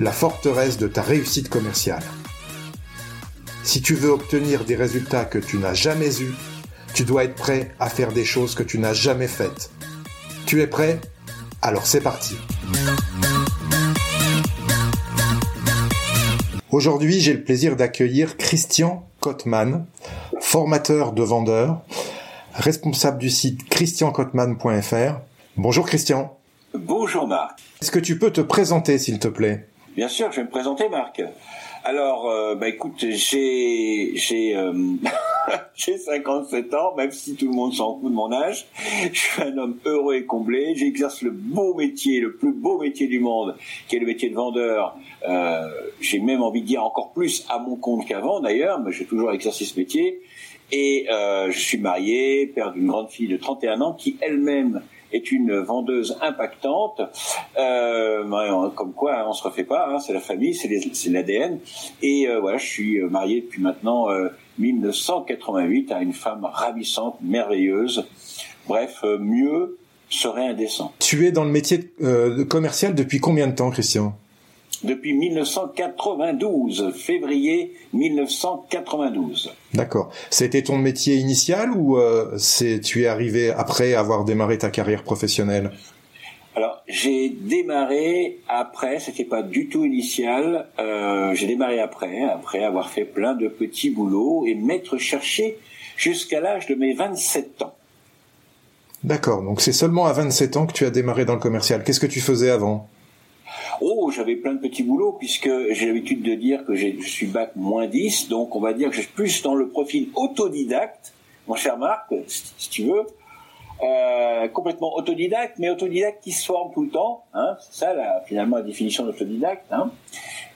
la forteresse de ta réussite commerciale. Si tu veux obtenir des résultats que tu n'as jamais eus, tu dois être prêt à faire des choses que tu n'as jamais faites. Tu es prêt? Alors c'est parti. Aujourd'hui, j'ai le plaisir d'accueillir Christian Kotman, formateur de vendeurs, responsable du site christiankotman.fr. Bonjour Christian. Bonjour Marc. Est-ce que tu peux te présenter s'il te plaît? Bien sûr, je vais me présenter Marc. Alors, euh, bah écoute, j'ai j'ai euh, j'ai 57 ans, même si tout le monde s'en fout de mon âge. Je suis un homme heureux et comblé. J'exerce le beau métier, le plus beau métier du monde, qui est le métier de vendeur. Euh, j'ai même envie de dire encore plus à mon compte qu'avant d'ailleurs, mais j'ai toujours exercé ce métier. Et euh, je suis marié, père d'une grande fille de 31 ans qui elle-même est une vendeuse impactante. Euh, comme quoi, hein, on se refait pas. Hein, c'est la famille, c'est l'ADN. Et euh, voilà, je suis marié depuis maintenant 1988 euh, à une femme ravissante, merveilleuse. Bref, mieux serait indécent. Tu es dans le métier commercial depuis combien de temps, Christian? Depuis 1992, février 1992. D'accord. C'était ton métier initial ou euh, c'est tu es arrivé après avoir démarré ta carrière professionnelle? Alors j'ai démarré après, c'était pas du tout initial. Euh, j'ai démarré après, après avoir fait plein de petits boulots et m'être cherché jusqu'à l'âge de mes 27 ans. D'accord, donc c'est seulement à 27 ans que tu as démarré dans le commercial. Qu'est-ce que tu faisais avant? Oh, j'avais plein de petits boulots puisque j'ai l'habitude de dire que je suis bac moins 10, donc on va dire que je suis plus dans le profil autodidacte, mon cher Marc, si tu veux, euh, complètement autodidacte, mais autodidacte qui se forme tout le temps. Hein, c'est ça la, finalement la définition d'autodidacte. Hein.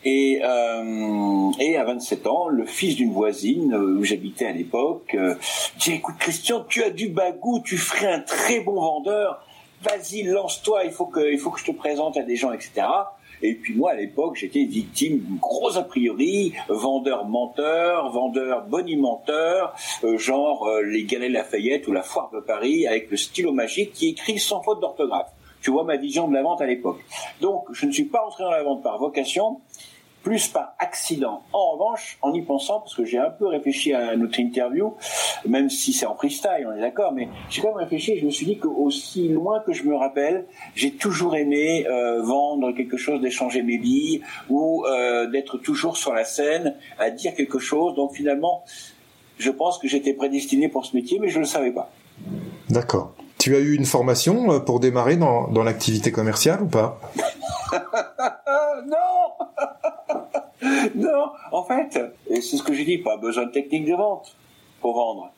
Et, euh, et à 27 ans, le fils d'une voisine euh, où j'habitais à l'époque euh, dit écoute Christian, tu as du bagou, tu ferais un très bon vendeur vas-y, lance-toi, il faut que, il faut que je te présente à des gens, etc. Et puis moi, à l'époque, j'étais victime d'une grosse a priori, vendeur menteur, vendeur bonimenteur, euh, genre euh, les Galets Lafayette ou la Foire de Paris avec le stylo magique qui écrit sans faute d'orthographe. Tu vois ma vision de la vente à l'époque. Donc, je ne suis pas entré dans la vente par vocation, plus par accident. En revanche, en y pensant, parce que j'ai un peu réfléchi à notre interview, même si c'est en freestyle, on est d'accord, mais j'ai quand même réfléchi, je me suis dit qu'aussi loin que je me rappelle, j'ai toujours aimé euh, vendre quelque chose, d'échanger mes billes, ou euh, d'être toujours sur la scène, à dire quelque chose. Donc finalement, je pense que j'étais prédestiné pour ce métier, mais je ne le savais pas. D'accord. Tu as eu une formation euh, pour démarrer dans, dans l'activité commerciale ou pas? non, en fait, c'est ce que j'ai dit, pas besoin de technique de vente pour vendre.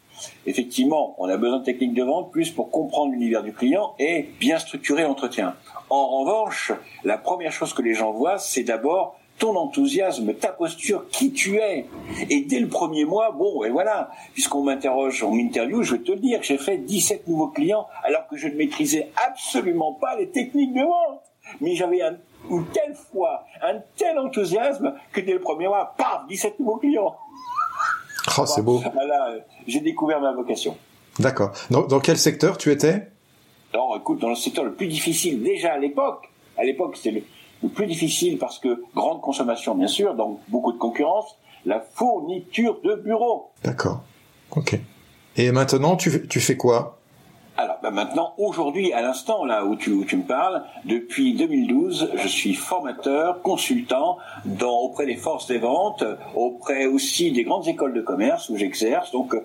Effectivement, on a besoin de technique de vente plus pour comprendre l'univers du client et bien structurer l'entretien. En revanche, la première chose que les gens voient, c'est d'abord ton enthousiasme, ta posture, qui tu es. Et dès le premier mois, bon, et voilà, puisqu'on m'interroge, on m'interview, je vais te le dire, j'ai fait 17 nouveaux clients alors que je ne maîtrisais absolument pas les techniques de vente. Mais j'avais un une telle foi, un tel enthousiasme que dès le premier mois, paf, 17 nouveaux clients. Oh, c'est beau. Voilà, j'ai découvert ma vocation. D'accord. Dans, quel secteur tu étais? Alors, écoute, dans le secteur le plus difficile, déjà à l'époque. À l'époque, c'était le, plus difficile parce que grande consommation, bien sûr, donc beaucoup de concurrence, la fourniture de bureaux. D'accord. Ok. Et maintenant, tu, tu fais quoi? Alors bah, maintenant, aujourd'hui, à l'instant là où tu, où tu me parles, depuis 2012, je suis formateur, consultant dans, auprès des forces des ventes, auprès aussi des grandes écoles de commerce où j'exerce, donc euh,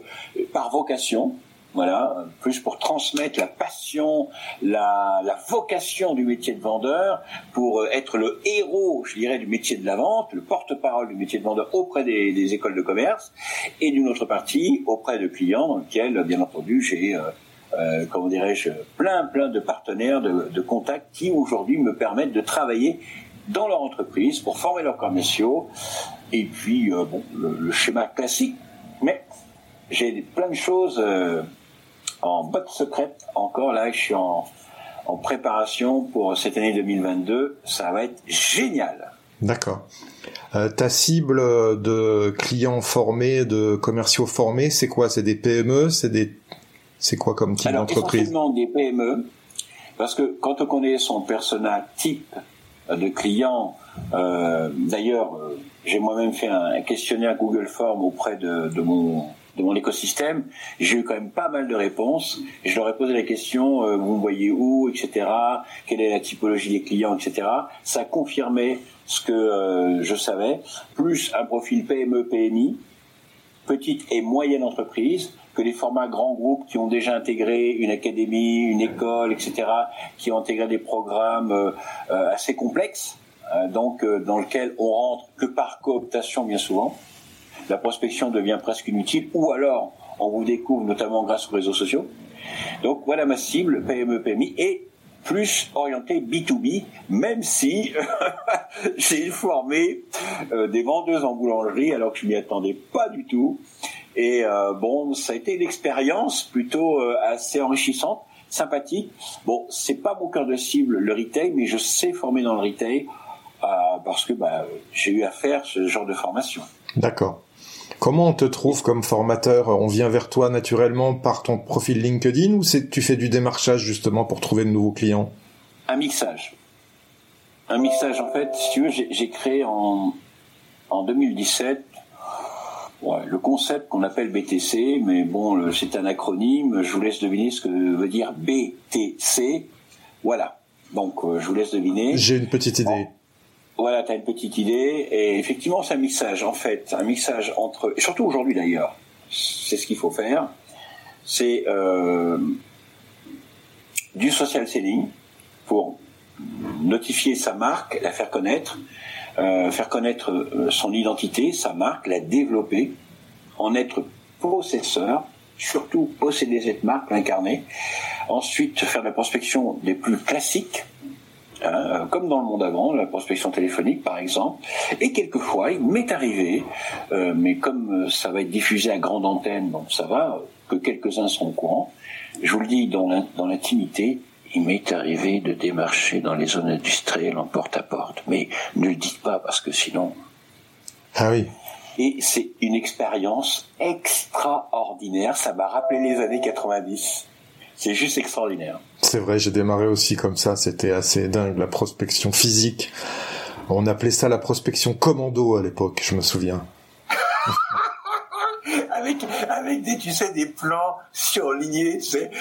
par vocation, voilà, plus pour transmettre la passion, la, la, vocation du métier de vendeur, pour euh, être le héros, je dirais, du métier de la vente, le porte-parole du métier de vendeur auprès des, des écoles de commerce, et d'une autre partie auprès de clients dans lesquels, bien entendu, j'ai euh, euh, comment dirais-je, plein, plein de partenaires, de, contacts qui aujourd'hui me permettent de travailler dans leur entreprise pour former leurs commerciaux. Et puis, euh, bon, le, schéma classique, mais j'ai plein de choses euh, en botte secrète encore. Là, je suis en, en préparation pour cette année 2022. Ça va être génial. D'accord. Euh, ta cible de clients formés, de commerciaux formés, c'est quoi? C'est des PME, c'est des c'est quoi comme type d'entreprise Essentiellement des PME, parce que quand on connaît son persona type de client, euh, d'ailleurs, euh, j'ai moi-même fait un, questionnaire Google Form auprès de, de mon de mon écosystème, j'ai eu quand même pas mal de réponses. Je leur ai posé la question, euh, vous me voyez où, etc. Quelle est la typologie des clients, etc. Ça confirmait ce que euh, je savais, plus un profil PME, PMI, petite et moyenne entreprise, que les formats grands groupes qui ont déjà intégré une académie, une école, etc., qui ont intégré des programmes euh, euh, assez complexes, euh, donc dans lequel on rentre que par cooptation bien souvent. La prospection devient presque inutile, ou alors on vous découvre notamment grâce aux réseaux sociaux. Donc voilà ma cible, PME, PMI, et plus orienté B2B, même si j'ai formé des vendeuses en boulangerie alors que je m'y attendais pas du tout. Et euh, bon, ça a été une expérience plutôt euh, assez enrichissante, sympathique. Bon, c'est pas mon cœur de cible le retail, mais je sais former dans le retail euh, parce que bah, j'ai eu à faire ce genre de formation. D'accord. Comment on te trouve comme formateur? On vient vers toi naturellement par ton profil LinkedIn ou c'est tu fais du démarchage justement pour trouver de nouveaux clients? Un mixage. Un mixage en fait, si tu veux, j'ai créé en, en 2017 Ouais, le concept qu'on appelle BTC, mais bon, c'est un acronyme. Je vous laisse deviner ce que veut dire BTC. Voilà. Donc, euh, je vous laisse deviner. J'ai une petite idée. Voilà, tu as une petite idée. Et effectivement, c'est un mixage, en fait. Un mixage entre... Et surtout aujourd'hui, d'ailleurs. C'est ce qu'il faut faire. C'est euh, du social selling pour notifier sa marque, la faire connaître, faire connaître euh, son identité, sa marque, la développer, en être possesseur, surtout posséder cette marque, l'incarner. Ensuite, faire la prospection des plus classiques, hein, comme dans le monde avant, la prospection téléphonique par exemple. Et quelquefois, il m'est arrivé, euh, mais comme ça va être diffusé à grande antenne, donc ça va, que quelques-uns sont au courant, je vous le dis dans l'intimité, il m'est arrivé de démarcher dans les zones industrielles en porte-à-porte. Mais ne le dites pas parce que sinon. Ah oui. Et c'est une expérience extraordinaire. Ça m'a rappelé les années 90. C'est juste extraordinaire. C'est vrai, j'ai démarré aussi comme ça. C'était assez dingue, la prospection physique. On appelait ça la prospection commando à l'époque, je me souviens. avec des, tu sais, des plans surlignés, c'est,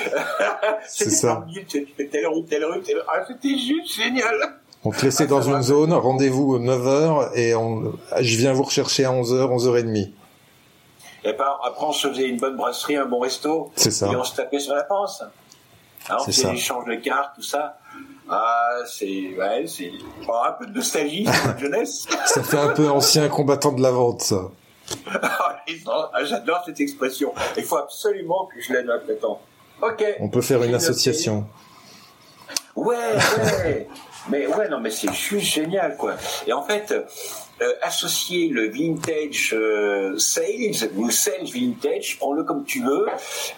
c'est ça. Tu fais telle rue, telle rue, telle rue. Ah, c'était juste génial. On te laissait dans une zone, rendez-vous 9h, et on, je viens vous rechercher à 11h, 11h30. Et par, après, on se faisait une bonne brasserie, un bon resto. C'est ça. Et on se tapait sur la panse. Alors, on faisait l'échange de cartes, tout ça. Ah, c'est, ouais, c'est, un peu de nostalgie, de jeunesse. ça fait un peu ancien combattant de la vente, ça. Ah, j'adore cette expression. Il faut absolument que je l'aide maintenant. Ok. On peut faire une association. Ouais, ouais. mais ouais, non, mais c'est juste génial, quoi. Et en fait, euh, associer le vintage euh, sales ou sales vintage, prends-le comme tu veux,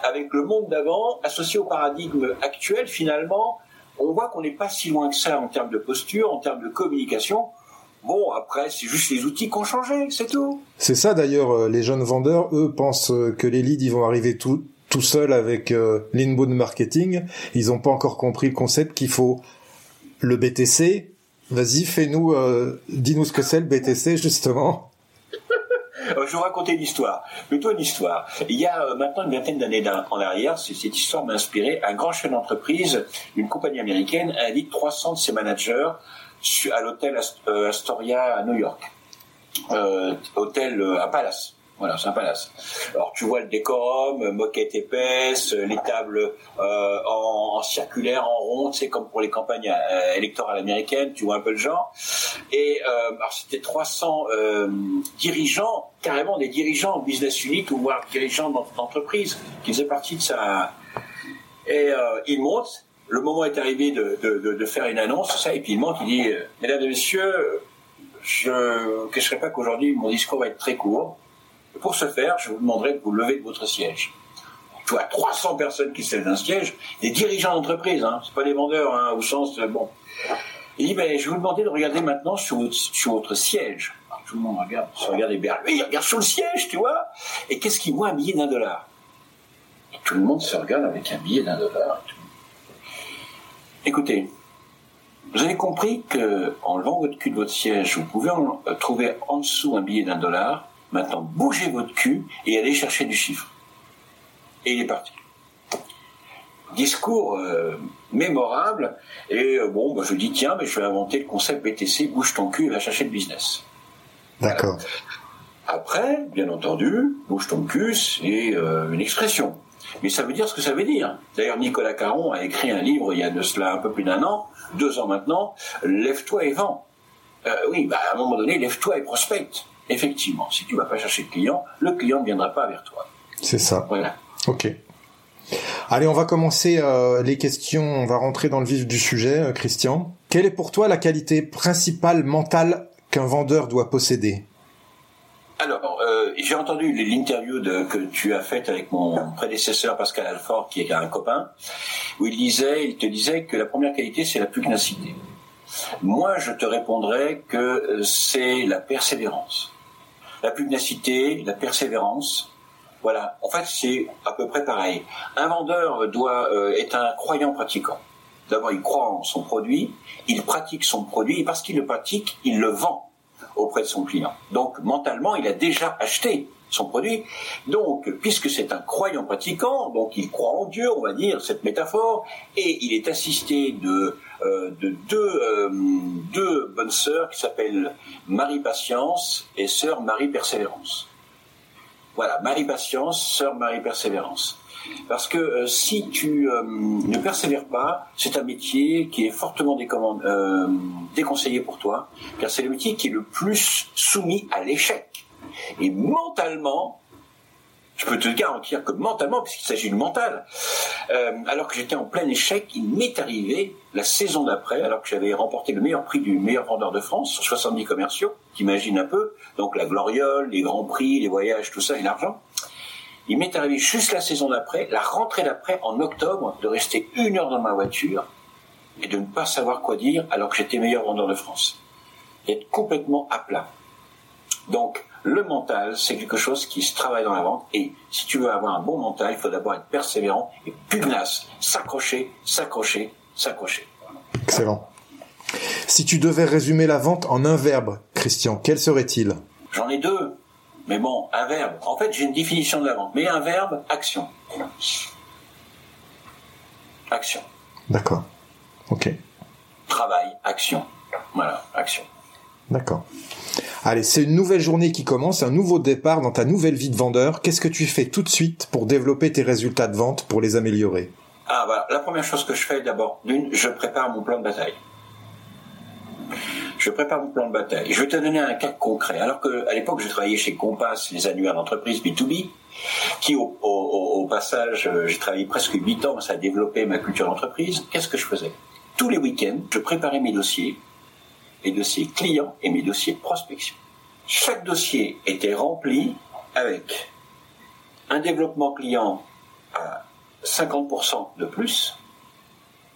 avec le monde d'avant, associé au paradigme actuel, finalement, on voit qu'on n'est pas si loin que ça en termes de posture, en termes de communication. Bon, après, c'est juste les outils qui ont changé, c'est tout. C'est ça d'ailleurs, euh, les jeunes vendeurs, eux, pensent euh, que les leads, ils vont arriver tout, tout seuls avec euh, l'inbound marketing. Ils n'ont pas encore compris le concept qu'il faut le BTC. Vas-y, fais-nous, dis-nous ce que c'est le BTC, justement. je vais vous raconter une histoire, plutôt une histoire. Il y a maintenant une vingtaine d'années en arrière, cette histoire m'a inspiré. Un grand chef d'entreprise, une compagnie américaine, invite 300 de ses managers à l'hôtel Astoria à New York, hôtel à Palace. Voilà, c'est un palace. Alors tu vois le décorum, moquette épaisse, les tables euh, en, circulaire, en rond, c'est comme pour les campagnes euh, électorales américaines, tu vois un peu le genre. Et euh, alors c'était 300 dirigeants, carrément des dirigeants business unit ou voire dirigeants d'entreprise qui faisaient partie de ça. Et il monte. Le moment est arrivé de, faire une annonce, ça, et puis il monte, il dit, mesdames et messieurs, je ne cacherai pas qu'aujourd'hui mon discours va être très court pour ce faire, je vous demanderai de vous lever de votre siège. Tu vois, 300 personnes qui se lèvent d'un siège, des dirigeants d'entreprise, hein, c'est pas des vendeurs, hein, au sens, euh, bon. Il dit, ben, je vais vous demander de regarder maintenant sur votre, siège. tout le monde regarde, se regarde les Lui, il regarde sur le siège, tu vois. Et qu'est-ce qu'il voit Un billet d'un dollar? Tout le monde se regarde avec un billet d'un dollar. Écoutez, vous avez compris que en levant votre cul de votre siège, vous pouvez euh, trouver en dessous un billet d'un dollar Maintenant, bougez votre cul et allez chercher du chiffre. Et il est parti. Discours euh, mémorable. Et euh, bon, bah, je dis tiens, mais je vais inventer le concept BTC, bouge ton cul et va chercher le business. D'accord. Après, bien entendu, bouge ton cul, c'est euh, une expression. Mais ça veut dire ce que ça veut dire. D'ailleurs, Nicolas Caron a écrit un livre il y a de cela un peu plus d'un an, deux ans maintenant, Lève-toi et vends. oui, bah, à un moment donné, lève-toi et prospecte effectivement, si tu ne vas pas chercher le client, le client ne viendra pas vers toi. C'est ça. Voilà. Ok. Allez, on va commencer euh, les questions, on va rentrer dans le vif du sujet, euh, Christian. Quelle est pour toi la qualité principale mentale qu'un vendeur doit posséder? Alors, euh, j'ai entendu l'interview que tu as faite avec mon prédécesseur Pascal Alfort, qui est un copain, où il disait, il te disait que la première qualité, c'est la pugnacité. Moi, je te répondrais que c'est la persévérance la pugnacité, la persévérance. Voilà. En fait, c'est à peu près pareil. Un vendeur doit euh, est un croyant pratiquant. D'abord, il croit en son produit, il pratique son produit, et parce qu'il le pratique, il le vend auprès de son client. Donc, mentalement, il a déjà acheté son produit. Donc, puisque c'est un croyant pratiquant, donc il croit en Dieu, on va dire, cette métaphore, et il est assisté de, euh, de deux, euh, deux bonnes sœurs qui s'appellent Marie Patience et Sœur Marie Persévérance. Voilà, Marie Patience, Sœur Marie Persévérance. Parce que euh, si tu ne persévères pas, c'est un métier qui est fortement déconseillé pour toi, car c'est le métier qui est le plus soumis à l'échec. Et mentalement, je peux te garantir que mentalement, puisqu'il s'agit du mental, euh, alors que j'étais en plein échec, il m'est arrivé la saison d'après, alors que j'avais remporté le meilleur prix du meilleur vendeur de France sur 70 commerciaux, t'imagines un peu, donc la gloriole, les grands prix, les voyages, tout ça et l'argent. Il m'est arrivé juste la saison d'après, la rentrée d'après, en octobre, de rester une heure dans ma voiture et de ne pas savoir quoi dire alors que j'étais meilleur vendeur de France. D'être complètement à plat. Donc, le mental, c'est quelque chose qui se travaille dans la vente. Et si tu veux avoir un bon mental, il faut d'abord être persévérant et pugnace, s'accrocher, s'accrocher, s'accrocher. Excellent. Si tu devais résumer la vente en un verbe, Christian, quel serait-il? J'en ai deux. Mais bon, un verbe. En fait, j'ai une définition de la vente. Mais un verbe, action. Action. D'accord. Ok. Travail, action. Voilà, action. D'accord. Allez, c'est une nouvelle journée qui commence, un nouveau départ dans ta nouvelle vie de vendeur. Qu'est-ce que tu fais tout de suite pour développer tes résultats de vente, pour les améliorer? Ah bah, la première chose que je fais d'abord, d'une, je prépare mon plan de bataille. Je prépare mon plan de bataille. Je vais te donner un cas concret. Alors que à l'époque, je travaillais chez Compass, les annuaires d'entreprise B2B, qui au, au passage, euh, j'ai travaillé presque 8 ans, ça a développé ma culture d'entreprise. Qu'est-ce que je faisais? Tous les week-ends, je préparais mes dossiers mes dossiers clients et mes dossiers prospection. Chaque dossier était rempli avec un développement client à 50% de plus,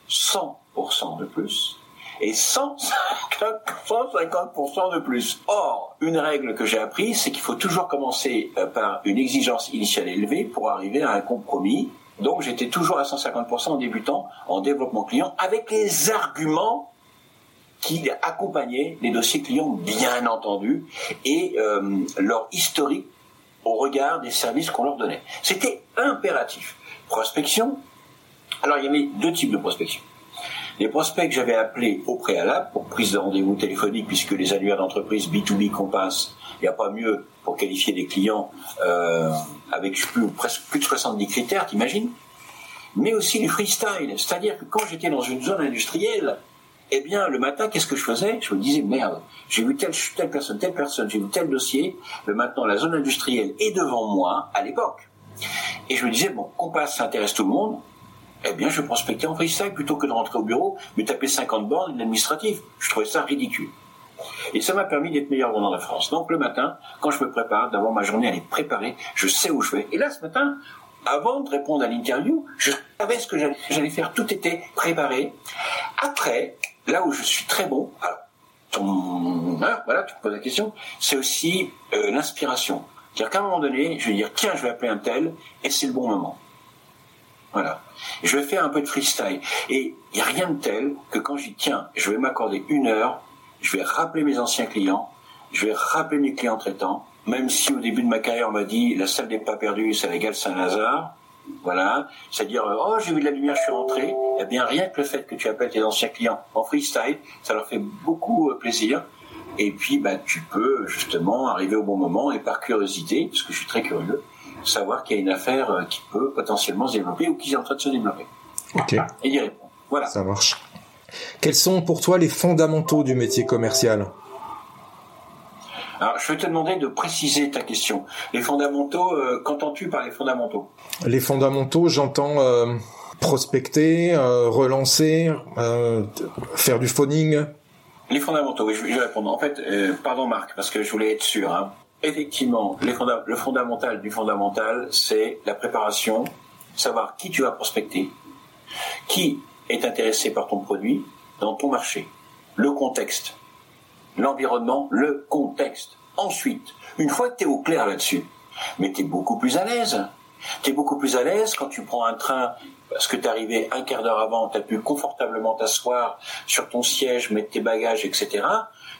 100% de plus, et 150% de plus. Or, une règle que j'ai apprise, c'est qu'il faut toujours commencer euh, par une exigence initiale élevée pour arriver à un compromis. Donc j'étais toujours à 150% en débutant en développement client avec les arguments qui accompagnait les dossiers clients, bien entendu, et euh, leur historique au regard des services qu'on leur donnait. C'était impératif. Prospection. Alors il y avait deux types de prospection. Les prospects que j'avais appelés au préalable pour prise de rendez-vous téléphonique, puisque les annuaires d'entreprise B2B qu'on passe, il n'y a pas mieux pour qualifier des clients euh, avec plus, de 70 critères, t'imagines? Mais aussi les freestyle, c'est-à-dire que quand j'étais dans une zone industrielle, eh bien, le matin, qu'est-ce que je faisais? Je me disais, merde, j'ai vu telle, personne, telle personne, j'ai vu tel dossier, mais maintenant la zone industrielle est devant moi à l'époque. Et je me disais, bon, qu'on passe, ça intéresse tout le monde, eh bien, je prospectais en freestyle plutôt que de rentrer au bureau, mais taper 50 bornes administratives. Je trouvais ça ridicule. Et ça m'a permis d'être meilleur dans la France. Donc le matin, quand je me prépare, d'avoir ma journée, elle est préparée, je sais où je vais. Et là, ce matin, avant de répondre à l'interview, je savais ce que j'allais faire, tout était préparé. Après, là où je suis très bon, alors, ton, hein, voilà, tu me poses la question, c'est aussi euh, l'inspiration. C'est-à-dire qu'à un moment donné, je vais dire, tiens, je vais appeler un tel, et c'est le bon moment. Je vais faire un peu de freestyle. Et il n'y a rien de tel que quand j'y tiens, je vais m'accorder une heure, je vais rappeler mes anciens clients, je vais rappeler mes clients traitants, même si au début de ma carrière on m'a dit la salle des pas perdus, c'est la gare Saint-Lazare, voilà, c'est-à-dire oh j'ai vu de la lumière, je suis rentré, eh bien rien que le fait que tu appelles tes anciens clients en freestyle, ça leur fait beaucoup euh, plaisir. Et puis bah tu peux justement arriver au bon moment et par curiosité, parce que je suis très curieux, savoir qu'il y a une affaire euh, qui peut potentiellement se développer ou qui est en train de se développer. Ok. Et y répondre. Voilà. Ça marche. Quels sont pour toi les fondamentaux du métier commercial? Alors, je vais te demander de préciser ta question. Les fondamentaux, euh, qu'entends-tu par les fondamentaux? Les fondamentaux, j'entends euh, prospecter, relancer, faire du phoning. Les fondamentaux, oui, je vais répondre. En fait, pardon Marc, parce que je voulais être sûr. Hein effectivement, le fondamental du fondamental, c'est la préparation, savoir qui tu vas prospecter, qui est intéressé par ton produit dans ton marché, le contexte, l'environnement, le contexte. Ensuite, une fois que tu es au clair là-dessus, mais tu es beaucoup plus à l'aise. Tu es beaucoup plus à l'aise quand tu prends un train parce que tu es arrivé un quart d'heure avant, tu as pu confortablement t'asseoir sur ton siège, mettre tes bagages, etc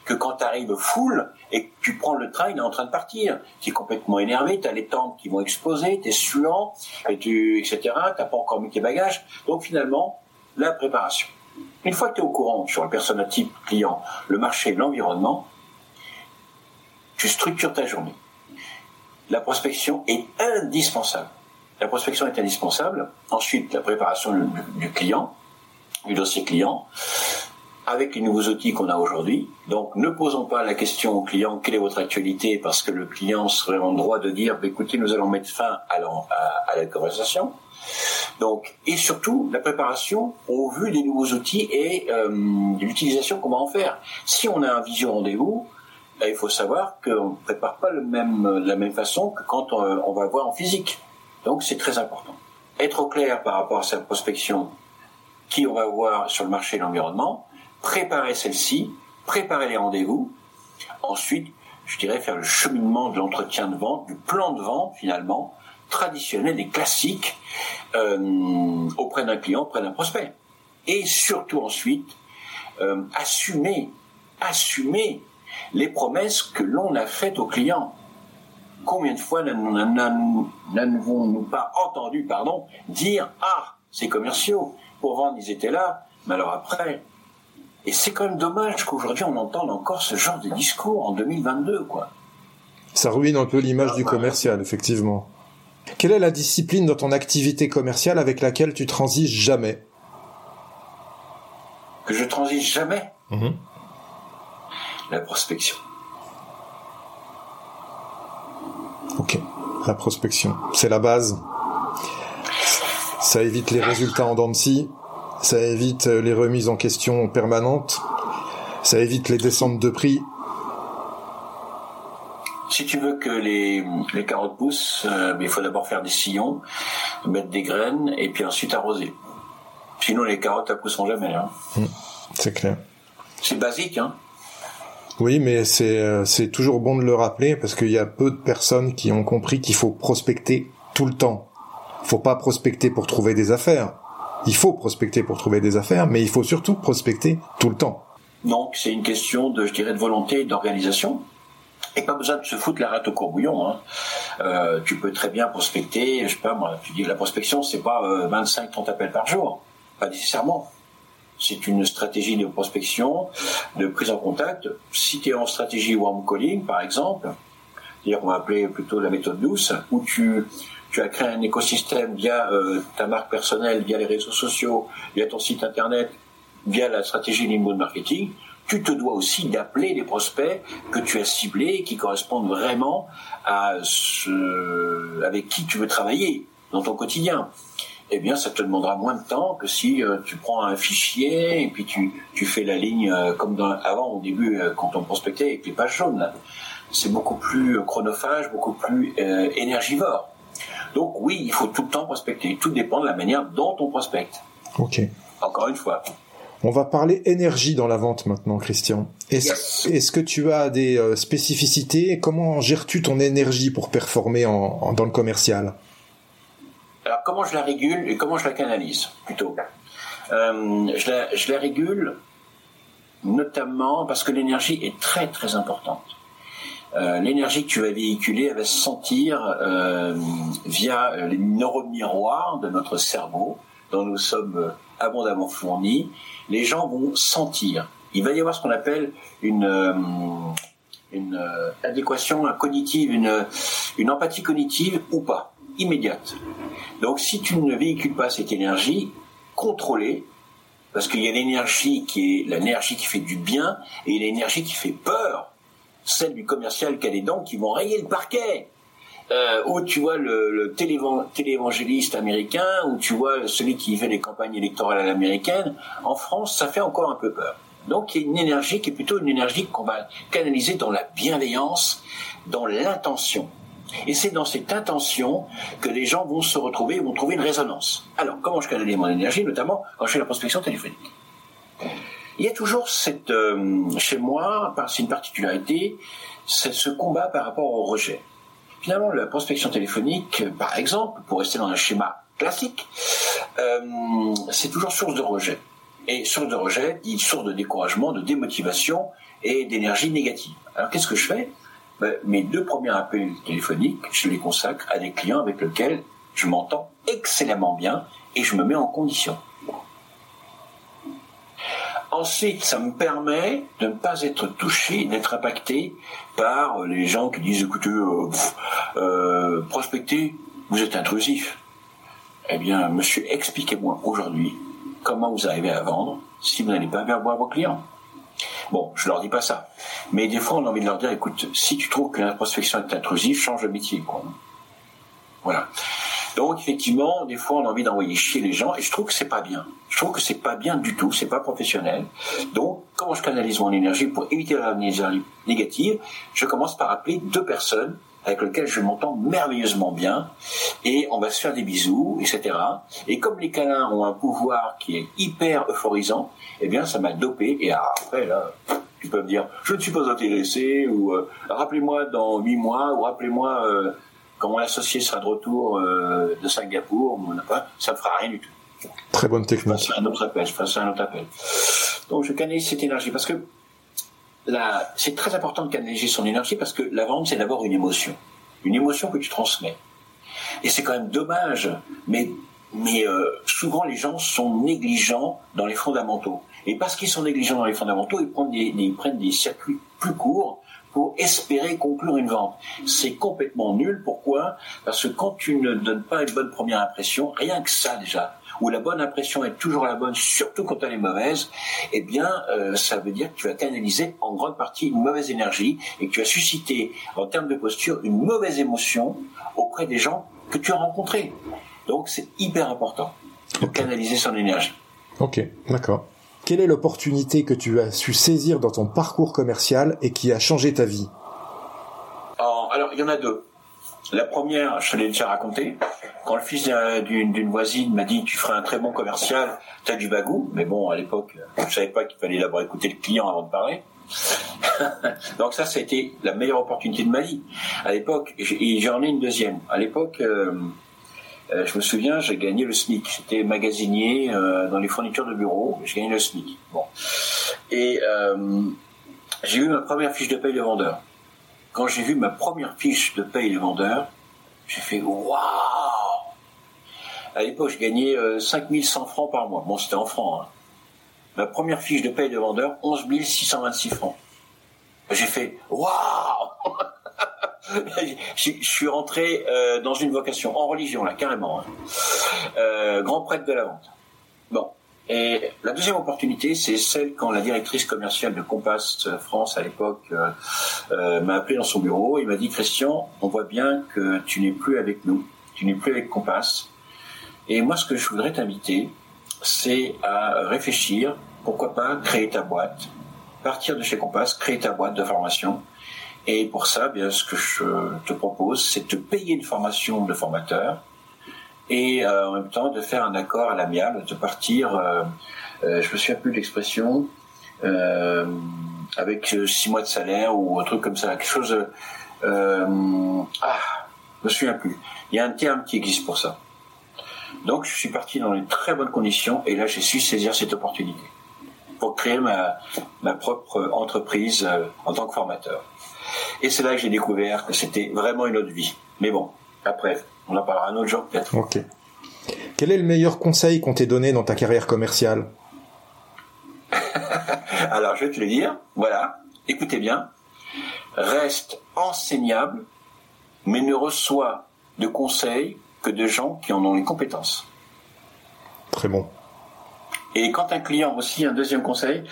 que quand tu arrives full et que tu prends le train, il est en train de partir. Tu es complètement énervé, tu as les tempes qui vont exploser, tu es suant, et tu, etc. Tu n'as pas encore mis tes bagages. Donc finalement, la préparation. Une fois que tu es au courant sur le persona type client, le marché, l'environnement, tu structures ta journée. La prospection est indispensable. La prospection est indispensable. Ensuite, la préparation du client, du dossier client avec les nouveaux outils qu'on a aujourd'hui. Donc ne posons pas la question au client quelle est votre actualité? Parce que le client serait en droit de dire bah, écoutez nous allons mettre fin à la, à, la conversation. Donc et surtout la préparation au vu des nouveaux outils et euh, l'utilisation qu'on va en faire. Si on a un visio rendez-vous, bah, il faut savoir qu'on ne prépare pas le même, de la même façon que quand on, on va voir en physique. Donc c'est très important. Être au clair par rapport à sa prospection, qui on va voir sur le marché et l'environnement, préparer celle-ci, préparer les rendez-vous, ensuite, je dirais, faire le cheminement de l'entretien de vente, du plan de vente finalement, traditionnel et classique euh, auprès d'un client, auprès d'un prospect. Et surtout ensuite, euh, assumer, assumer les promesses que l'on a faites au client. Combien de fois n'avons-nous pas entendu pardon, dire Ah, ces commerciaux, pour vendre, ils étaient là, mais alors après, et c'est quand même dommage qu'aujourd'hui on entende encore ce genre de discours en 2022, quoi. Ça ruine un peu l'image du commercial, effectivement. Quelle est la discipline dans ton activité commerciale avec laquelle tu transiges jamais? Que je transige jamais? Mhm. La prospection. Ok, la prospection, c'est la base. Ça évite les résultats en dents de scie ça évite euh, les remises en question permanentes, ça évite les descentes de prix. Si tu veux que les, les carottes poussent, euh, il faut d'abord faire des sillons, mettre des graines et puis ensuite arroser. Sinon les carottes ne pousseront jamais. Hein. Mmh, c'est clair. C'est basique, hein. Oui, mais c'est euh, c'est toujours bon de le rappeler parce qu'il y a peu de personnes qui ont compris qu'il faut prospecter tout le temps. Faut pas prospecter pour trouver des affaires il faut prospecter pour trouver des affaires, mais il faut surtout prospecter tout le temps. Donc c'est une question de, je dirais, de volonté, d'organisation. Et pas besoin de se foutre la rate au courbouillon. Hein. Euh, tu peux très bien prospecter, je sais pas moi, tu dis la prospection c'est pas 25-30 appels par jour, pas nécessairement. C'est une stratégie de prospection, de prise en contact. Si tu es en stratégie warm calling, par exemple, c'est-à-dire qu'on va appeler plutôt la méthode douce, où tu, tu as créé un écosystème via euh, ta marque personnelle, via les réseaux sociaux, via ton site internet, via la stratégie d'inbound marketing, tu te dois aussi d'appeler les prospects que tu as ciblés et qui correspondent vraiment à ce avec qui tu veux travailler dans ton quotidien eh bien, ça te demandera moins de temps que si euh, tu prends un fichier et puis tu, tu fais la ligne euh, comme dans, avant, au début, euh, quand on prospectait avec les pages jaunes. C'est beaucoup plus chronophage, beaucoup plus énergivore. Donc oui, il faut tout le temps prospecter. Tout dépend de la manière dont on prospecte. Ok. Encore une fois. On va parler énergie dans la vente maintenant, Christian. Est-ce que tu as des spécificités? Comment gères-tu ton énergie pour performer en, dans le commercial? Alors comment je la régule et comment je la canalise plutôt euh, je, la, régule notamment parce que l'énergie est très très importante. Euh, l'énergie que tu vas véhiculer, elle va se sentir euh, via les neuromiroirs de notre cerveau, dont nous sommes abondamment fournis. Les gens vont sentir. Il va y avoir ce qu'on appelle une, une adéquation cognitive, une, une empathie cognitive ou pas immédiate. Donc si tu ne véhicules pas cette énergie, contrôlée, parce qu'il y a l'énergie qui est l'énergie qui fait du bien et l'énergie qui fait peur, celle du commercial qui a des dents qui vont rayer le parquet. Euh, ou tu vois le, le téléévangéliste américain, ou tu vois celui qui fait les campagnes électorales à l'américaine, en France, ça fait encore un peu peur. Donc il y a une énergie qui est plutôt une énergie qu'on va canaliser dans la bienveillance, dans l'intention. Et c'est dans cette intention que les gens vont se retrouver et vont trouver une résonance. Alors, comment je canalise mon énergie, notamment quand je fais la prospection téléphonique? Il y a toujours cette, euh, chez moi, c'est une particularité, c'est ce combat par rapport au rejet. Finalement, la prospection téléphonique, par exemple, pour rester dans un schéma classique, euh, c'est toujours source de rejet. Et source de rejet dit source de découragement, de démotivation et d'énergie négative. Alors qu'est-ce que je fais? Mes deux premiers appels téléphoniques, je les consacre à des clients avec lesquels je m'entends excellemment bien et je me mets en condition. Ensuite, ça me permet de ne pas être touché, d'être impacté par les gens qui disent écoutez, euh, euh, prospecter, vous êtes intrusif. Eh bien, monsieur, expliquez-moi aujourd'hui comment vous arrivez à vendre si vous n'allez pas vers vos clients. Bon, je leur dis pas ça. Mais des fois, on a envie de leur dire, écoute, si tu trouves que la prospection est intrusive, change de métier, quoi. Voilà. Donc, effectivement, des fois, on a envie d'envoyer chier les gens, et je trouve que c'est pas bien. Je trouve que c'est pas bien du tout, c'est pas professionnel. Donc, comment je canalise mon énergie pour éviter l'énergie négative Je commence par appeler deux personnes avec lesquelles je m'entends merveilleusement bien, et on va se faire des bisous, etc. Et comme les câlins ont un pouvoir qui est hyper euphorisant, eh bien, ça m'a dopé, et après, là, tu peux me dire, je ne suis pas intéressé, ou euh, rappelez-moi dans huit mois, ou rappelez-moi euh, quand mon associé sera de retour euh, de Singapour, ça ne fera rien du tout. Très bonne technique. Je un autre appel, je un autre appel. Donc je canalise cette énergie, parce que c'est très important de canaliser son énergie, parce que la vente, c'est d'abord une émotion. Une émotion que tu transmets. Et c'est quand même dommage, mais mais souvent les gens sont négligents dans les fondamentaux. Et parce qu'ils sont négligents dans les fondamentaux, ils prennent des, ils prennent des circuits plus courts pour espérer conclure une vente. C'est complètement nul. Pourquoi? Parce que quand tu ne donnes pas une bonne première impression, rien que ça déjà, où la bonne impression est toujours la bonne, surtout quand elle est mauvaise, eh bien, euh, ça veut dire que tu as canalisé en grande partie une mauvaise énergie et que tu as suscité, en termes de posture, une mauvaise émotion auprès des gens que tu as rencontrés. Donc, c'est hyper important de canaliser son énergie. Ok, d'accord. Quelle est l'opportunité que tu as su saisir dans ton parcours commercial et qui a changé ta vie? Alors, il y en a deux. La première, je te l'ai déjà raconté. Quand le fils d'une voisine m'a dit tu ferais un très bon commercial, tu as du bagou. Mais bon, à l'époque, je savais pas qu'il fallait d'abord écouter le client avant de parler. Donc ça, c'était la meilleure opportunité de ma vie. À l'époque, j'en ai une deuxième. À l'époque, euh, euh, je me souviens, j'ai gagné le SMIC. J'étais magasinier euh, dans les fournitures de bureau. J'ai gagné le SMIC. Bon. Et j'ai eu ma première fiche de paye de vendeur. Quand j'ai vu ma première fiche de paye de vendeur, j'ai fait waouh À l'époque, je gagnais 5100 francs par mois. Bon, c'était en francs. Hein. Ma première fiche de paye de vendeur, 11 626 francs. J'ai fait waouh je, suis rentré euh, dans une vocation en religion là carrément, hein. euh, grand prêtre de la vente. Bon. Et la deuxième opportunité, c'est celle quand la directrice commerciale de Compass France à l'époque euh, m'a appelé dans son bureau et m'a dit Christian, on voit bien que tu n'es plus avec nous, tu n'es plus avec Compass. Et moi, ce que je voudrais t'inviter, c'est à réfléchir, pourquoi pas créer ta boîte, partir de chez Compass, créer ta boîte de formation et pour ça, bien, ce que je te propose, c'est de payer une formation de formateur et euh, en même temps de faire un accord à l'amiable, de partir, euh, euh, je me souviens plus de l'expression, euh, avec six mois de salaire ou un truc comme ça, quelque chose. ah, je me souviens plus. Il y a un terme qui existe pour ça. Donc je suis parti dans une très bonnes conditions et là j'ai su saisir cette opportunité pour créer ma, ma propre entreprise en tant que formateur. Et c'est là que j'ai découvert que c'était vraiment une autre vie. Mais bon, après, on en parlera un autre jour peut-être. Ok. Quel est le meilleur conseil qu'on t'ait donné dans ta carrière commerciale Alors, je vais te le dire. Voilà. Écoutez bien. Reste enseignable, mais ne reçois de conseils que de gens qui en ont les compétences. Très bon. Et quand un client aussi, un deuxième conseil,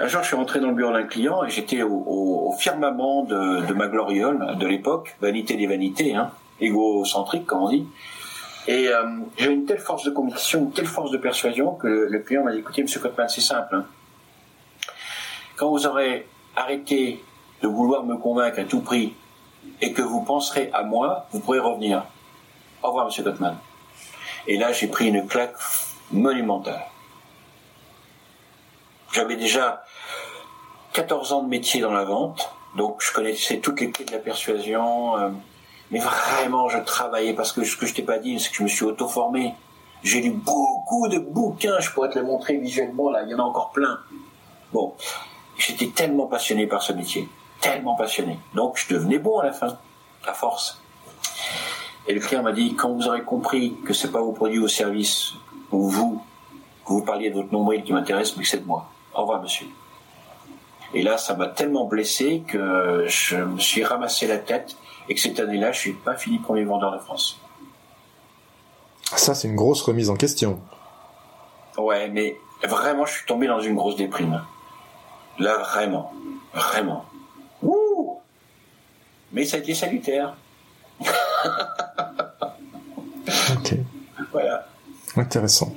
un jour je suis rentré dans le bureau d'un client et j'étais au, firmament de, ma gloriole de l'époque, vanité des vanités, hein, égocentrique comme on dit. Et euh, j'ai une telle force de conviction, une telle force de persuasion que le, client m'a dit écoutez, Monsieur Cotman, c'est simple. Hein. Quand vous aurez arrêté de vouloir me convaincre à tout prix et que vous penserez à moi, vous pourrez revenir. Au revoir, Monsieur Cotman. Et là, j'ai pris une claque monumentale. J'avais déjà 14 ans de métier dans la vente, donc je connaissais toutes les clés de la persuasion. Euh, mais vraiment, je travaillais parce que ce que je t'ai pas dit, c'est que je me suis auto-formé. J'ai lu beaucoup de bouquins, je pourrais te les montrer visuellement, là, il y en a encore plein. Bon, j'étais tellement passionné par ce métier, tellement passionné. Donc je devenais bon à la fin, à force. Et le client m'a dit, quand vous aurez compris que c'est pas vos produits ou services, ou vous, que vous parliez de votre nombril qui m'intéresse, mais que c'est de moi. Au revoir, monsieur. Et là, ça m'a tellement blessé que je me suis ramassé la tête et que cette année-là, je suis pas fini premier vendeur de France. Ça, c'est une grosse remise en question. Ouais, mais vraiment, je suis tombé dans une grosse déprime. Là, vraiment. Vraiment. Ouh Mais ça a été salutaire. ok. Voilà. Intéressant.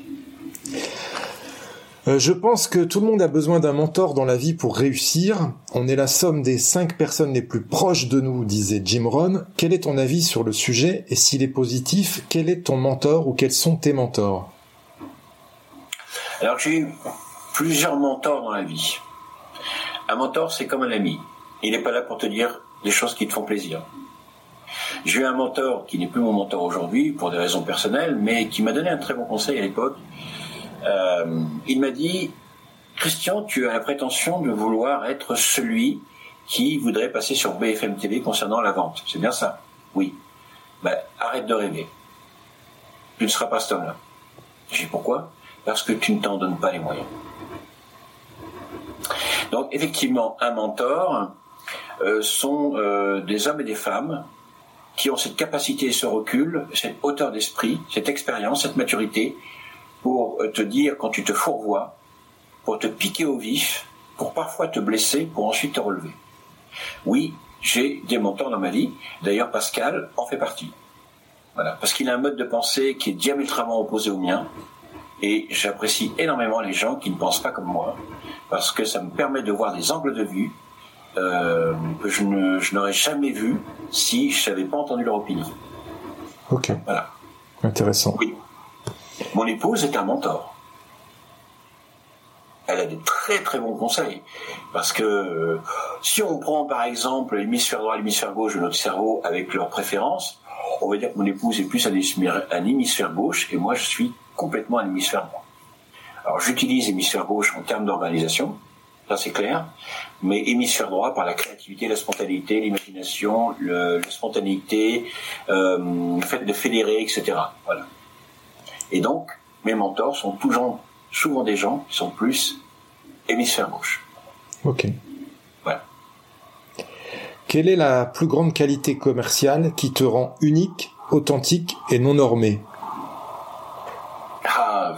Euh, je pense que tout le monde a besoin d'un mentor dans la vie pour réussir. On est la somme des cinq personnes les plus proches de nous, disait Jim Rohn. Quel est ton avis sur le sujet et s'il est positif, quel est ton mentor ou quels sont tes mentors? Alors j'ai eu plusieurs mentors dans la vie. Un mentor, c'est comme un ami. Il n'est pas là pour te dire des choses qui te font plaisir. J'ai eu un mentor qui n'est plus mon mentor aujourd'hui pour des raisons personnelles, mais qui m'a donné un très bon conseil à l'époque il m'a dit, Christian, tu as la prétention de vouloir être celui qui voudrait passer sur BFM TV concernant la vente. C'est bien ça? Oui. Ben, arrête de rêver. Tu ne seras pas cet homme-là. J'ai pourquoi? Parce que tu ne t'en donnes pas les moyens. Donc effectivement, un mentor euh, sont euh, des hommes et des femmes qui ont cette capacité, ce recul, cette hauteur d'esprit, cette expérience, cette maturité, pour te dire quand tu te fourvoies, pour te piquer au vif, pour parfois te blesser, pour ensuite te relever. Oui, j'ai des montants dans ma vie. D'ailleurs, Pascal en fait partie. Voilà, parce qu'il a un mode de pensée qui est diamétralement opposé au mien. Et j'apprécie énormément les gens qui ne pensent pas comme moi, parce que ça me permet de voir des angles de vue euh, que je, n'aurais jamais vus si je n'avais pas entendu leur opinion. Ok. Voilà. Intéressant. Oui. Mon épouse est un mentor. Elle a de très très bons conseils. Parce que euh, si on prend par exemple l'hémisphère droit et l'hémisphère gauche de notre cerveau avec leurs préférences, on va dire que mon épouse est plus un hémisphère, gauche et moi je suis complètement un hémisphère droit. Alors j'utilise l'hémisphère gauche en termes d'organisation, ça c'est clair, mais hémisphère droit par la créativité, la spontanéité, l'imagination, la spontanéité, euh, le fait de fédérer, etc. Voilà. Et donc, mes mentors sont toujours, souvent des gens qui sont plus hémisphère gauche. Ok. Voilà. Quelle est la plus grande qualité commerciale qui te rend unique, authentique et non normé? Ah,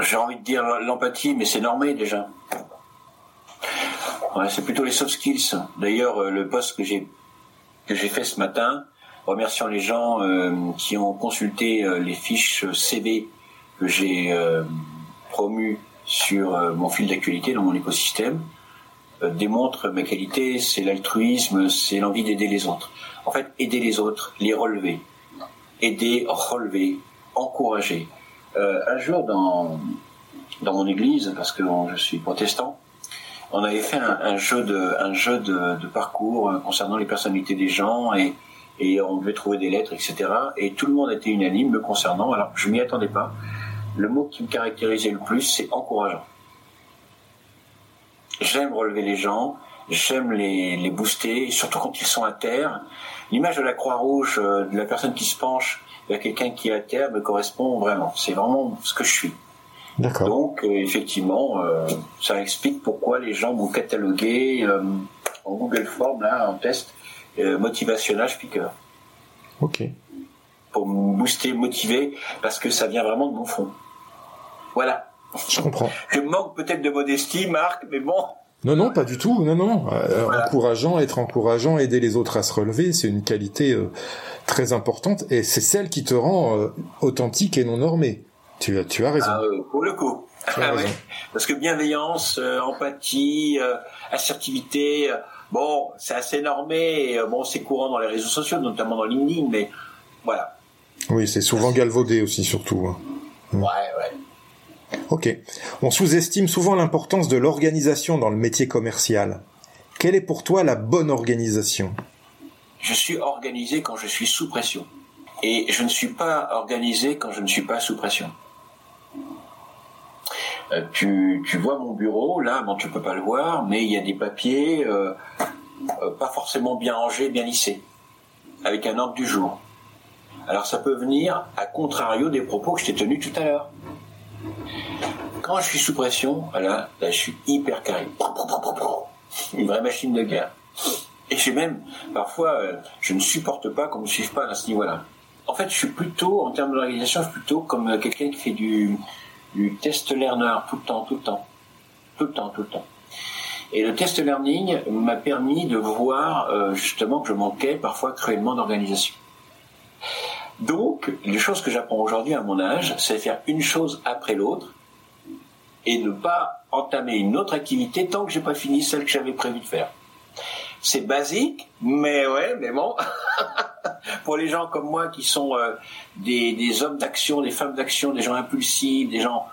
J'ai envie de dire l'empathie, mais c'est normé déjà. c'est plutôt les soft skills. D'ailleurs, euh, le poste que j'ai que j'ai fait ce matin, remerciant les gens euh, qui ont consulté euh, les fiches CV que j'ai euh, promues sur mon fil d'actualité dans mon écosystème, démontre ma qualité, c'est l'altruisme, c'est l'envie d'aider les autres. En fait, aider les autres, les relever, aider, relever, encourager. un jour dans dans mon église, parce que je suis protestant, on avait fait un, jeu de un jeu de, parcours concernant les personnalités des gens et et on devait trouver des lettres, etc. Et tout le monde était unanime me concernant. Alors, je m'y attendais pas. Le mot qui me caractérisait le plus, c'est encourageant. J'aime relever les gens, j'aime les, les booster, surtout quand ils sont à terre. L'image de la Croix-Rouge, euh, de la personne qui se penche vers quelqu'un qui est à terre, me correspond vraiment. C'est vraiment ce que je suis. D'accord. Donc, euh, effectivement, euh, ça explique pourquoi les gens m'ont catalogué en Google Form, là, en test, euh, motivationnage speaker. Ok. Pour me booster, motiver, parce que ça vient vraiment de mon fond. Voilà. Je comprends. Je manque peut-être de modestie, Marc, mais bon. Non, non, pas du tout. Non, non. Euh, encourageant, être encourageant, aider les autres à se relever, c'est une qualité euh, très importante et c'est celle qui te rend authentique et non normé. Tu as, tu as raison. Ah, pour le coup. Ah, ouais. Parce que bienveillance, empathie, assertivité, Bon, c'est assez normé, et, euh, bon, c'est courant dans les réseaux sociaux, notamment dans LinkedIn, mais voilà. Oui, c'est souvent galvaudé aussi, surtout. Hein. Ouais, ouais. Ok. On sous-estime souvent l'importance de l'organisation dans le métier commercial. Quelle est pour toi la bonne organisation? Je suis organisé quand je suis sous pression. Et je ne suis pas organisé quand je ne suis pas sous pression. Euh, tu, tu, vois mon bureau, là, bon, tu peux pas le voir, mais il y a des papiers euh, euh, pas forcément bien rangés, bien lissés, avec un ordre du jour. Alors ça peut venir à contrario des propos que je t'ai tenus tout à l'heure. Quand je suis sous pression, voilà, là, je suis hyper carré. Une vraie machine de guerre. Et j'ai même, parfois, je ne supporte pas qu'on ne me suive pas à ce niveau-là. En fait, je suis plutôt, en termes d'organisation, je suis plutôt comme quelqu'un qui fait du, du test learner tout le temps, tout le temps, tout le temps, tout le temps. Et le test learning m'a permis de voir euh, justement que je manquais parfois cruellement d'organisation. Donc, les choses que j'apprends aujourd'hui à mon âge, c'est faire une chose après l'autre et ne pas entamer une autre activité tant que j'ai pas fini celle que j'avais prévu de faire. C'est basique, mais ouais, mais bon. pour les gens comme moi qui sont euh, des, des, hommes d'action, des femmes d'action, des gens impulsifs, des gens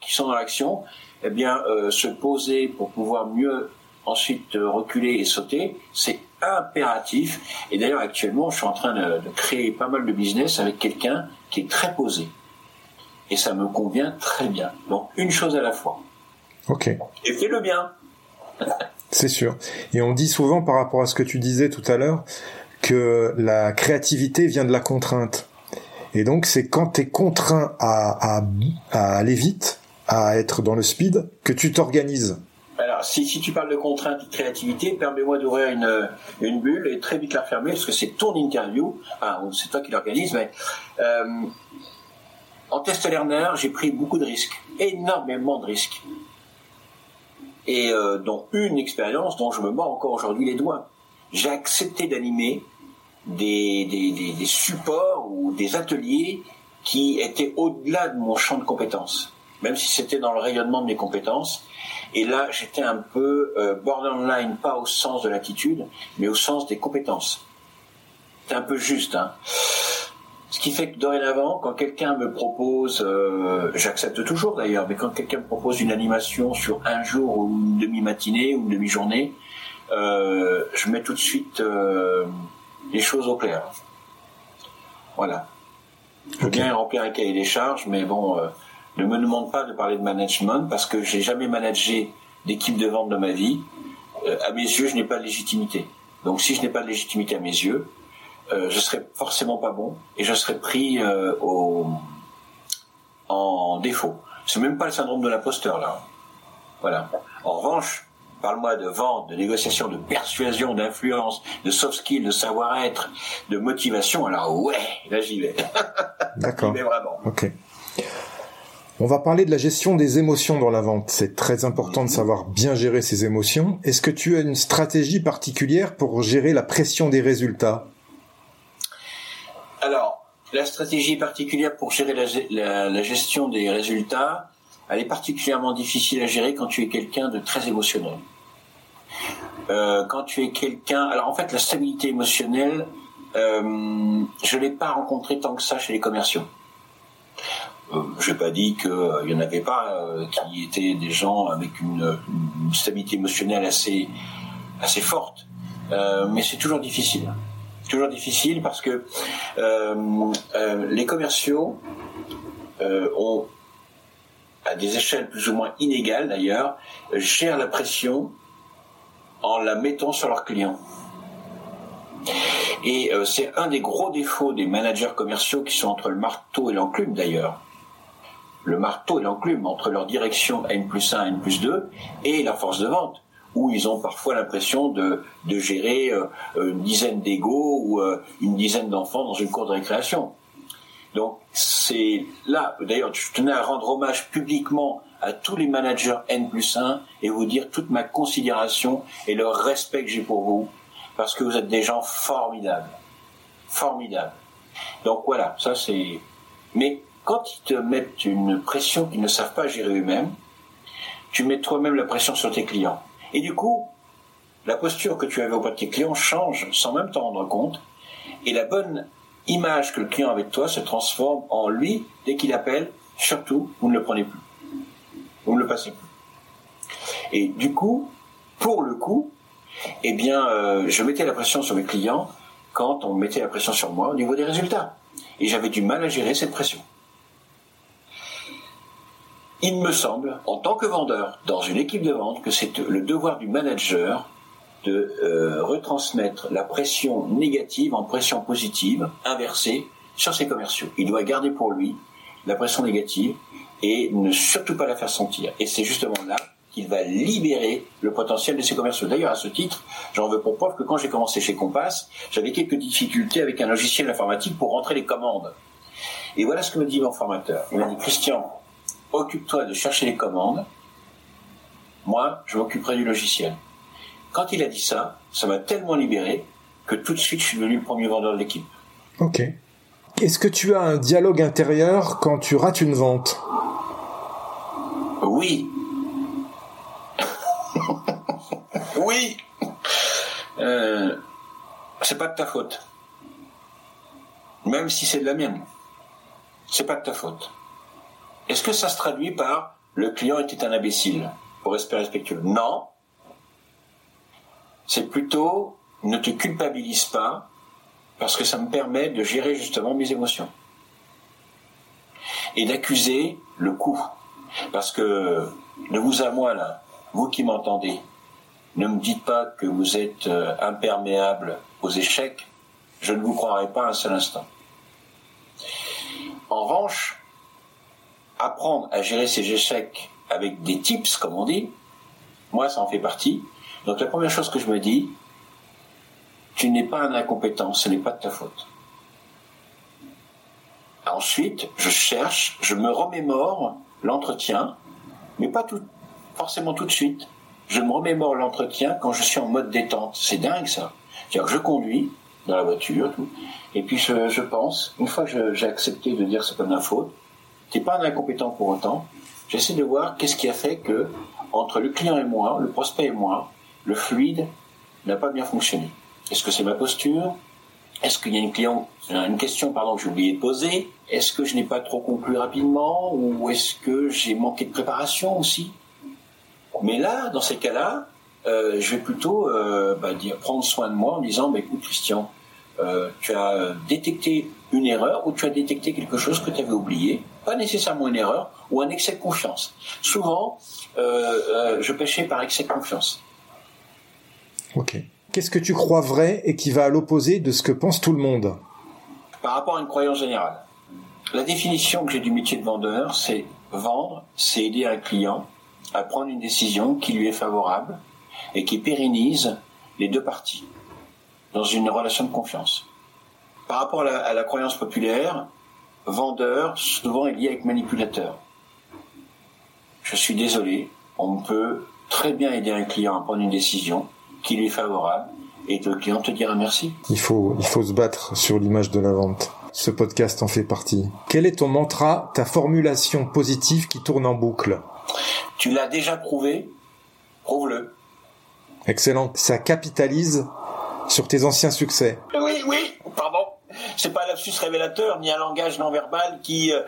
qui sont dans l'action, eh bien, euh, se poser pour pouvoir mieux ensuite euh, reculer et sauter, c'est impératif. Et d'ailleurs, actuellement, je suis en train de, de créer pas mal de business avec quelqu'un qui est très posé. Et ça me convient très bien. Donc, une chose à la fois. Ok. Et fais-le bien. C'est sûr. Et on dit souvent par rapport à ce que tu disais tout à l'heure que la créativité vient de la contrainte. Et donc c'est quand tu es contraint à, à, aller vite, à être dans le speed, que tu t'organises. Alors, si, si tu parles de contrainte et de créativité, permets-moi d'ouvrir une, une bulle et très vite la refermer, parce que c'est ton interview, enfin, c'est toi qui l'organise, mais euh, en test learner, j'ai pris beaucoup de risques, énormément de risques et euh, dont une expérience dont je me mords encore aujourd'hui les doigts. J'ai accepté d'animer des, des, des, supports ou des ateliers qui étaient au-delà de mon champ de compétences, même si c'était dans le rayonnement de mes compétences. Et là, j'étais un peu euh, borderline, pas au sens de l'attitude, mais au sens des compétences. C'est un peu juste. Hein. Ce qui fait que dorénavant, quand quelqu'un me propose, euh, j'accepte toujours d'ailleurs, mais quand quelqu'un me propose une animation sur un jour ou une demi-matinée ou une demi-journée, euh, je mets tout de suite euh, les choses au clair. Voilà. Je veux bien remplir un cahier des charges, mais bon, Ne me demande pas de parler de management parce que j'ai jamais managé d'équipe de vente de ma vie. Euh, à mes yeux, je n'ai pas de légitimité. Donc si je n'ai pas de légitimité à mes yeux, euh, je serai forcément pas bon et je serai pris euh, au, en défaut. C'est même pas le syndrome de l'imposteur là. Voilà. En revanche, Parle-moi de vente, de négociation, de persuasion, d'influence, de soft skills, de savoir-être, de motivation. Alors ouais, là j'y vais. D'accord. vraiment. Ok. On va parler de la gestion des émotions dans la vente. C'est très important de mhm. savoir bien gérer ses émotions. Est-ce que tu as une stratégie particulière pour gérer la pression des résultats? Alors, la stratégie particulière pour gérer la, gestion des résultats, elle est particulièrement difficile à gérer quand tu es quelqu'un de très émotionnel. Euh, quand tu es quelqu'un, alors en fait, la stabilité émotionnelle, euh, je l'ai pas rencontrée tant que ça chez les commerciaux. Euh, je n'ai pas dit qu'il n'y en avait pas qui étaient des gens avec une, stabilité émotionnelle assez assez forte, mais c'est toujours difficile. Toujours difficile parce que les commerciaux ont à des échelles plus ou moins inégales d'ailleurs, gèrent la pression en la mettant sur leurs clients. Et c'est un des gros défauts des managers commerciaux qui sont entre le marteau et l'enclume d'ailleurs le marteau et l'enclume entre leur direction N plus 1, N plus 2 et la force de vente, où ils ont parfois l'impression de, gérer euh, une dizaine d'égaux ou euh, une dizaine d'enfants dans une cour de récréation. Donc c'est là, d'ailleurs, je tenais à rendre hommage publiquement à tous les managers N plus 1 et vous dire toute ma considération et le respect que j'ai pour vous, parce que vous êtes des gens formidables. Formidables. Donc voilà, ça c'est... Mais quand ils te mettent une pression qu'ils ne savent pas gérer eux-mêmes, tu mets toi-même la pression sur tes clients. Et du coup, la posture que tu avais auprès de tes clients change sans même t'en rendre compte. Et la bonne image que le client avait de toi se transforme en lui dès qu'il appelle. Surtout, vous ne le prenez plus. Vous ne le passez plus. Et du coup, pour le coup, eh bien, euh, je mettais la pression sur mes clients quand on mettait la pression sur moi au niveau des résultats. Et j'avais du mal à gérer cette pression. Il me semble, en tant que vendeur, dans une équipe de vente, que c'est le devoir du manager de euh, retransmettre la pression négative en pression positive, inversée, sur ses commerciaux. Il doit garder pour lui la pression négative et ne surtout pas la faire sentir. Et c'est justement là qu'il va libérer le potentiel de ses commerciaux. D'ailleurs, à ce titre, j'en veux pour preuve que quand j'ai commencé chez Compass, j'avais quelques difficultés avec un logiciel informatique pour rentrer les commandes. Et voilà ce que me dit mon formateur. Il m'a dit, Christian, occupe-toi de chercher les commandes, moi, je m'occuperai du logiciel. Quand il a dit ça, ça m'a tellement libéré que tout de suite, je suis devenu le premier vendeur de l'équipe. Ok. Est-ce que tu as un dialogue intérieur quand tu rates une vente? Oui. oui. Euh, c'est pas de ta faute. Même si c'est de la mienne. C'est pas de ta faute. Est-ce que ça se traduit par le client était un imbécile pour respect respectueux? Non. C'est plutôt ne te culpabilise pas parce que ça me permet de gérer justement mes émotions et d'accuser le coup. Parce que de vous à moi là, vous qui m'entendez, ne me dites pas que vous êtes euh, imperméable aux échecs, je ne vous croirai pas un seul instant. En revanche, apprendre à gérer ses échecs avec des tips, comme on dit, moi, ça en fait partie. Donc la première chose que je me dis, tu n'es pas un incompétent, ce n'est pas de ta faute. Ensuite, je cherche, je me remémore l'entretien, mais pas tout, forcément tout de suite. Je me remémore l'entretien quand je suis en mode détente. C'est dingue ça. C'est-à-dire que je conduis dans la voiture, et puis je, je pense, une fois que j'ai accepté de dire c'est pas de ma faute, n'es pas un incompétent pour autant. J'essaie de voir qu'est-ce qui a fait que, entre le client et moi, le prospect et moi, le fluide n'a pas bien fonctionné. Est-ce que c'est ma posture? Est-ce qu'il y a une, client, une question pardon, que j'ai oublié de poser? Est-ce que je n'ai pas trop conclu rapidement? Ou est-ce que j'ai manqué de préparation aussi? Mais là, dans ces cas-là, euh, je vais plutôt euh, bah, prendre soin de moi en disant, bah, écoute Christian, euh, tu as détecté une erreur ou tu as détecté quelque chose que tu avais oublié, pas nécessairement une erreur ou un excès de confiance. Souvent, je pêchais par excès de confiance. Ok. Qu'est-ce que tu crois vrai et qui va à l'opposé de ce que pense tout le monde? Par rapport à une croyance générale. La définition que j'ai du métier de vendeur, c'est vendre, c'est aider un client à prendre une décision qui lui est favorable et qui pérennise les deux parties dans une relation de confiance. Par rapport à la, croyance populaire, vendeur souvent est lié avec manipulateur. Je suis désolé, on peut très bien aider un client à prendre une décision qui lui est favorable et le client te dira merci. Il faut, il faut se battre sur l'image de la vente. Ce podcast en fait partie. Quel est ton mantra, ta formulation positive qui tourne en boucle? Tu l'as déjà prouvé, prouve-le. Excellent. Ça capitalise sur tes anciens succès. Oui, oui, pardon. C'est pas un lapsus révélateur ni un langage non verbal qui, euh,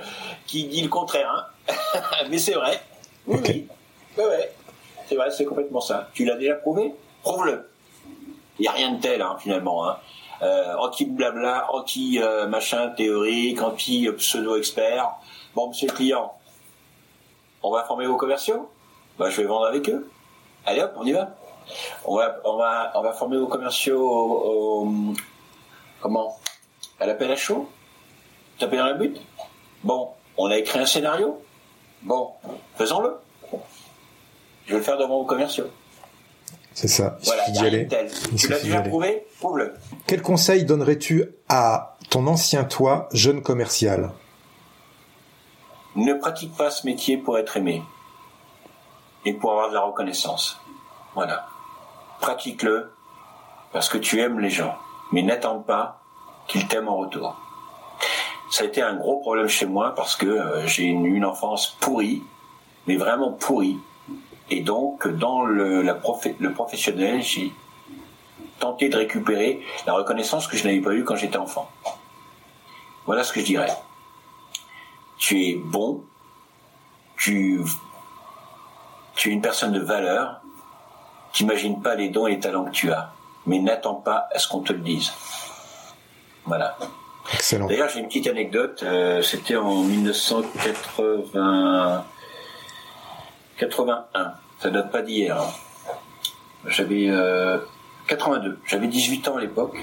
qui dit le contraire. Hein. Mais c'est vrai. Oui, oui. C'est vrai, c'est complètement ça. Tu l'as déjà prouvé Prouve-le. Il n'y a rien de tel, hein, finalement. Hein. Euh, anti-blabla, anti-machin théorique, anti-pseudo-expert. Bon, monsieur le client, on va former vos commerciaux? Bah, Je vais vendre avec eux. Allez hop, on y va. On va, on va, on va former vos commerciaux au, comment? À l'appel à chaud? Taper dans la butte? Bon, on a écrit un scénario? Bon, faisons-le. Je vais le faire devant vos commerciaux. C'est ça. Il voilà, d'y aller. Tu l'as déjà prouvé Prouve-le. Quel conseil donnerais-tu à ton ancien toi, jeune commercial? Ne pratique pas ce métier pour être aimé et pour avoir de la reconnaissance. Voilà. Pratique-le parce que tu aimes les gens, mais n'attends pas qu'ils t'aiment en retour. Ça a été un gros problème chez moi parce que euh, j'ai eu une enfance pourrie, mais vraiment pourrie et donc, dans le, la le professionnel, j'ai tenté de récupérer la reconnaissance que je n'avais pas eue quand j'étais enfant. Voilà ce que je dirais. Tu es bon, tu, tu es une personne de valeur, t'imagines pas les dons et les talents que tu as, mais n'attends pas à ce qu'on te le dise. Voilà. D'ailleurs, j'ai une petite anecdote. Euh, c'était en 1980. 81. Ça date pas d'hier. Hein. J'avais 82. Euh, J'avais 18 ans à l'époque.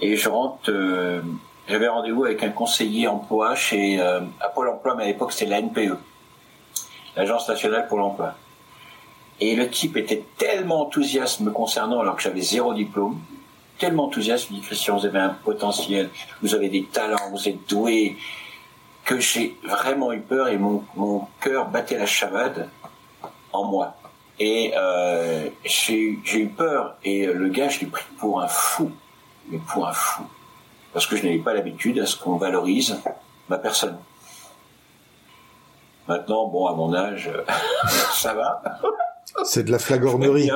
Et je rentre. Euh, j'avais rendez-vous avec un conseiller emploi chez euh, à Pôle Emploi, mais à l'époque c'était la NPE, l'Agence nationale pour l'emploi. Et le type était tellement enthousiaste me concernant alors que j'avais zéro diplôme, tellement enthousiaste, il me dit Christian, vous avez un potentiel, vous avez des talents, vous êtes doué, que j'ai vraiment eu peur et mon, mon cœur battait la chavade en moi. Et euh, j'ai eu peur et le gars, je l'ai pris pour un fou, mais pour un fou. Parce que je n'avais pas l'habitude à ce qu'on valorise ma personne. Maintenant, bon, à mon âge, ça va. C'est de la flagornerie.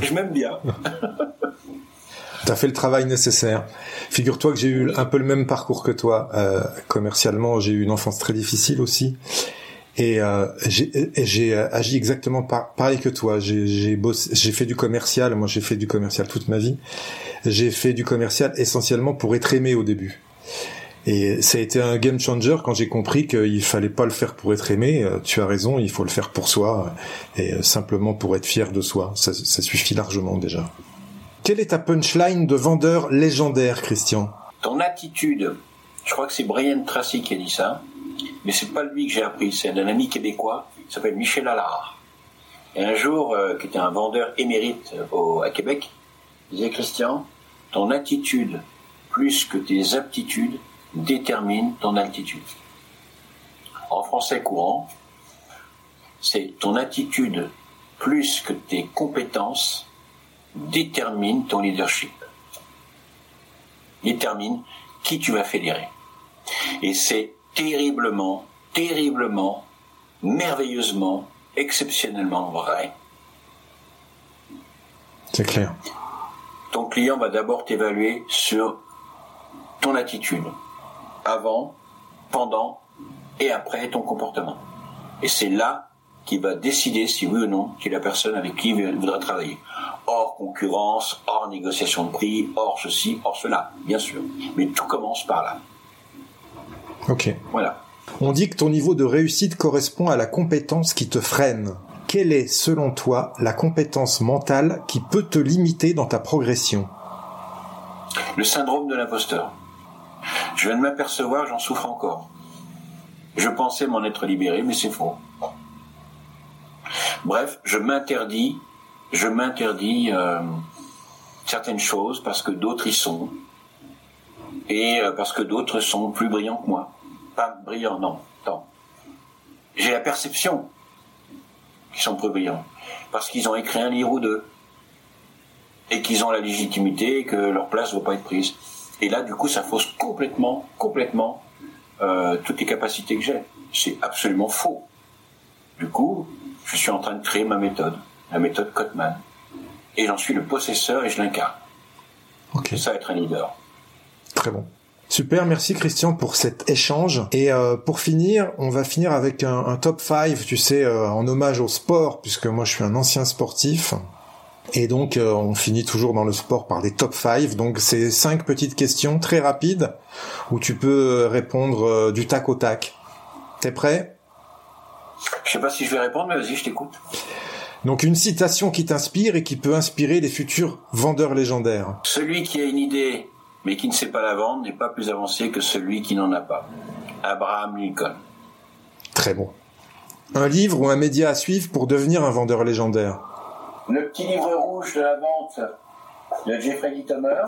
Je m'aime bien. T'as fait le travail nécessaire. Figure-toi que j'ai eu un peu le même parcours que toi. Euh, commercialement, j'ai eu une enfance très difficile aussi. Et euh, j'ai agi exactement pareil que toi. J'ai j'ai fait du commercial. Moi, j'ai fait du commercial toute ma vie. J'ai fait du commercial essentiellement pour être aimé au début. Et ça a été un game changer quand j'ai compris qu'il fallait pas le faire pour être aimé. Euh, tu as raison, il faut le faire pour soi et euh, simplement pour être fier de soi. Ça, ça suffit largement déjà. Quelle est ta punchline de vendeur légendaire, Christian? Ton attitude. Je crois que c'est Brian Tracy qui a dit ça, mais c'est pas lui que j'ai appris, c'est un ami québécois, il s'appelle Michel Allard. Et un jour, euh, qui était un vendeur émérite au, à Québec, il disait Christian, ton attitude plus que tes aptitudes détermine ton altitude. En français courant, c'est ton attitude plus que tes compétences détermine ton leadership. Détermine qui tu vas fédérer. Et c'est terriblement, terriblement, merveilleusement, exceptionnellement vrai. C'est clair. Ton client va d'abord t'évaluer sur ton attitude, avant, pendant et après ton comportement. Et c'est là qui va décider si oui ou non tu es la personne avec qui il voudra travailler. Hors concurrence, hors négociation de prix, hors ceci, hors cela, bien sûr. Mais tout commence par là. Ok. Voilà. On dit que ton niveau de réussite correspond à la compétence qui te freine. Quelle est, selon toi, la compétence mentale qui peut te limiter dans ta progression? Le syndrome de l'imposteur. Je viens de m'apercevoir, j'en souffre encore. Je pensais m'en être libéré, mais c'est faux. Bref, je m'interdis, je m'interdis euh, certaines choses parce que d'autres y sont et euh, parce que d'autres sont plus brillants que moi. Pas brillants, non, non. J'ai la perception qu'ils sont plus brillants parce qu'ils ont écrit un livre ou deux et qu'ils ont la légitimité et que leur place ne va pas être prise. Et là, du coup, ça fausse complètement, complètement euh, toutes les capacités que j'ai. C'est absolument faux. Du coup, je suis en train de créer ma méthode, la méthode Cotman. Et j'en suis le possesseur et je l'incarne. Ok. C'est ça être un leader. Très bon. Super, merci Christian pour cet échange. Et euh, pour finir, on va finir avec un, un top 5, tu sais, euh, en hommage au sport, puisque moi je suis un ancien sportif. Et donc euh, on finit toujours dans le sport par des top 5. Donc c'est cinq petites questions très rapides où tu peux répondre du tac au tac. T'es prêt? Je sais pas si je vais répondre, mais vas-y, je t'écoute. Donc une citation qui t'inspire et qui peut inspirer les futurs vendeurs légendaires. Celui qui a une idée, mais qui ne sait pas la vendre, n'est pas plus avancé que celui qui n'en a pas. Abraham Lincoln. Très bon. Un livre ou un média à suivre pour devenir un vendeur légendaire? Le petit livre rouge de la vente de Jeffrey Littomer.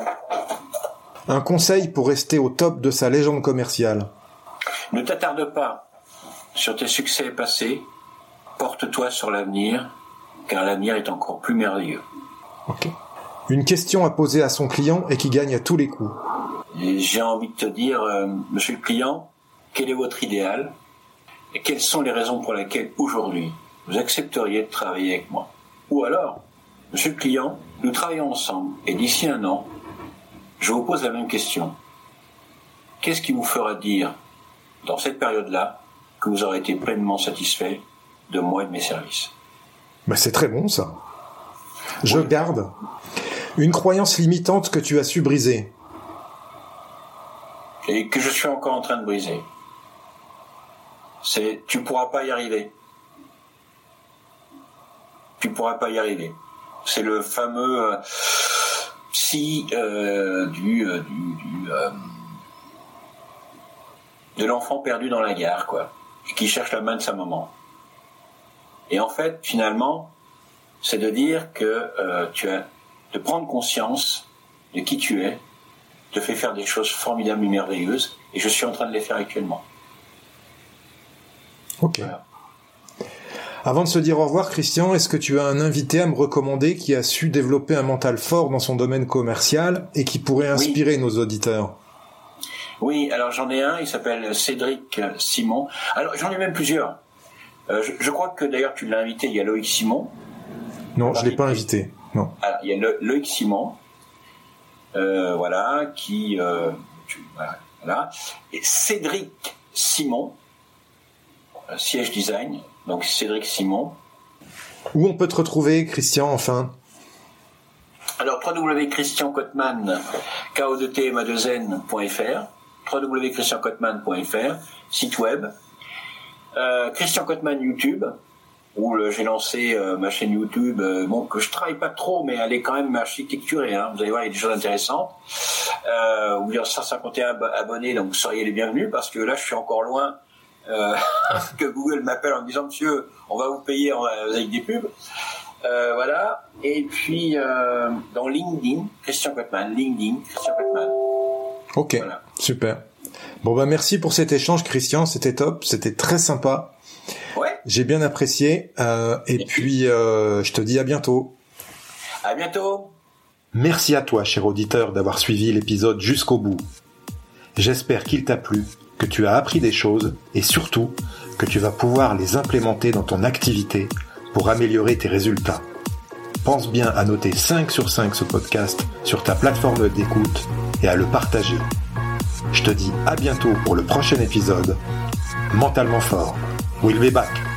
Un conseil pour rester au top de sa légende commerciale? Ne t'attarde pas sur tes succès passés. Porte-toi sur l'avenir, car l'avenir est encore plus merveilleux. Une question à poser à son client et qui gagne à tous les coups. J'ai envie de te dire, euh, monsieur le client, quel est votre idéal et quelles sont les raisons pour lesquelles aujourd'hui vous accepteriez de travailler avec moi? Ou alors, monsieur le client, nous travaillons ensemble et d'ici un an, je vous pose la même question. Qu'est-ce qui vous fera dire, dans cette période-là, que vous aurez été pleinement satisfait de moi et de mes services? Bah c'est très bon ça. Je garde. Une croyance limitante que tu as su briser. et que je suis encore en train de briser. C'est tu pourras pas y arriver. Tu pourras pas y arriver. C'est le fameux euh, si euh, du, euh, du, du, euh, de l'enfant perdu dans la gare quoi et qui cherche la main de sa maman. Et en fait, finalement, c'est de dire que euh, tu as de prendre conscience de qui tu es te fait faire des choses formidables et merveilleuses, et je suis en train de les faire actuellement. Ok. Voilà. Avant de se dire au revoir, Christian, est-ce que tu as un invité à me recommander qui a su développer un mental fort dans son domaine commercial et qui pourrait inspirer nos auditeurs? Oui, alors j'en ai un, il s'appelle Cédric Simon. Alors j'en ai même plusieurs. Euh, je, je crois que d'ailleurs tu l'as invité, il y a Loïc Simon. Non, je l'ai pas invité. Non. Alors il y a Le- Loïc Simon, euh, voilà, qui... euh, tu- voilà. Et Cédric Simon, euh, siège design, donc Cédric Simon. Où on peut te retrouver, Christian, enfin? Alors, www.christiancotman, k o 2 t m a 2 n.fr, www.christiancotman.fr, site web, euh, Christian Cotman YouTube, où j'ai lancé euh, ma chaîne YouTube, euh, bon, que je travaille pas trop, mais elle est quand même architecturée, hein, vous allez voir, il y a des choses intéressantes, euh, où il y a 151 ab- abonnés, donc vous seriez les bienvenus, parce que là, je suis encore loin que Google m'appelle en me disant, monsieur, on va vous payer en- avec des pubs. Voilà. Et puis dans LinkedIn, Christian Cotman, LinkedIn, Christian Cotman. Ok, Voilà. super. Bon bah merci pour cet échange, Christian, c'était top, c'était très sympa. Ouais. J'ai bien apprécié. euh, et puis, euh, je te dis à bientôt. À bientôt. Merci à toi, cher auditeur, d'avoir suivi l'épisode jusqu'au bout. J'espère qu'il t'a plu, que tu as appris des choses et surtout que tu vas pouvoir les implémenter dans ton activité pour améliorer tes résultats. Pense bien à noter 5 sur 5 ce podcast sur ta plateforme d'écoute et à le partager. Je te dis à bientôt pour le prochain épisode. Mentalement fort. We'll be back.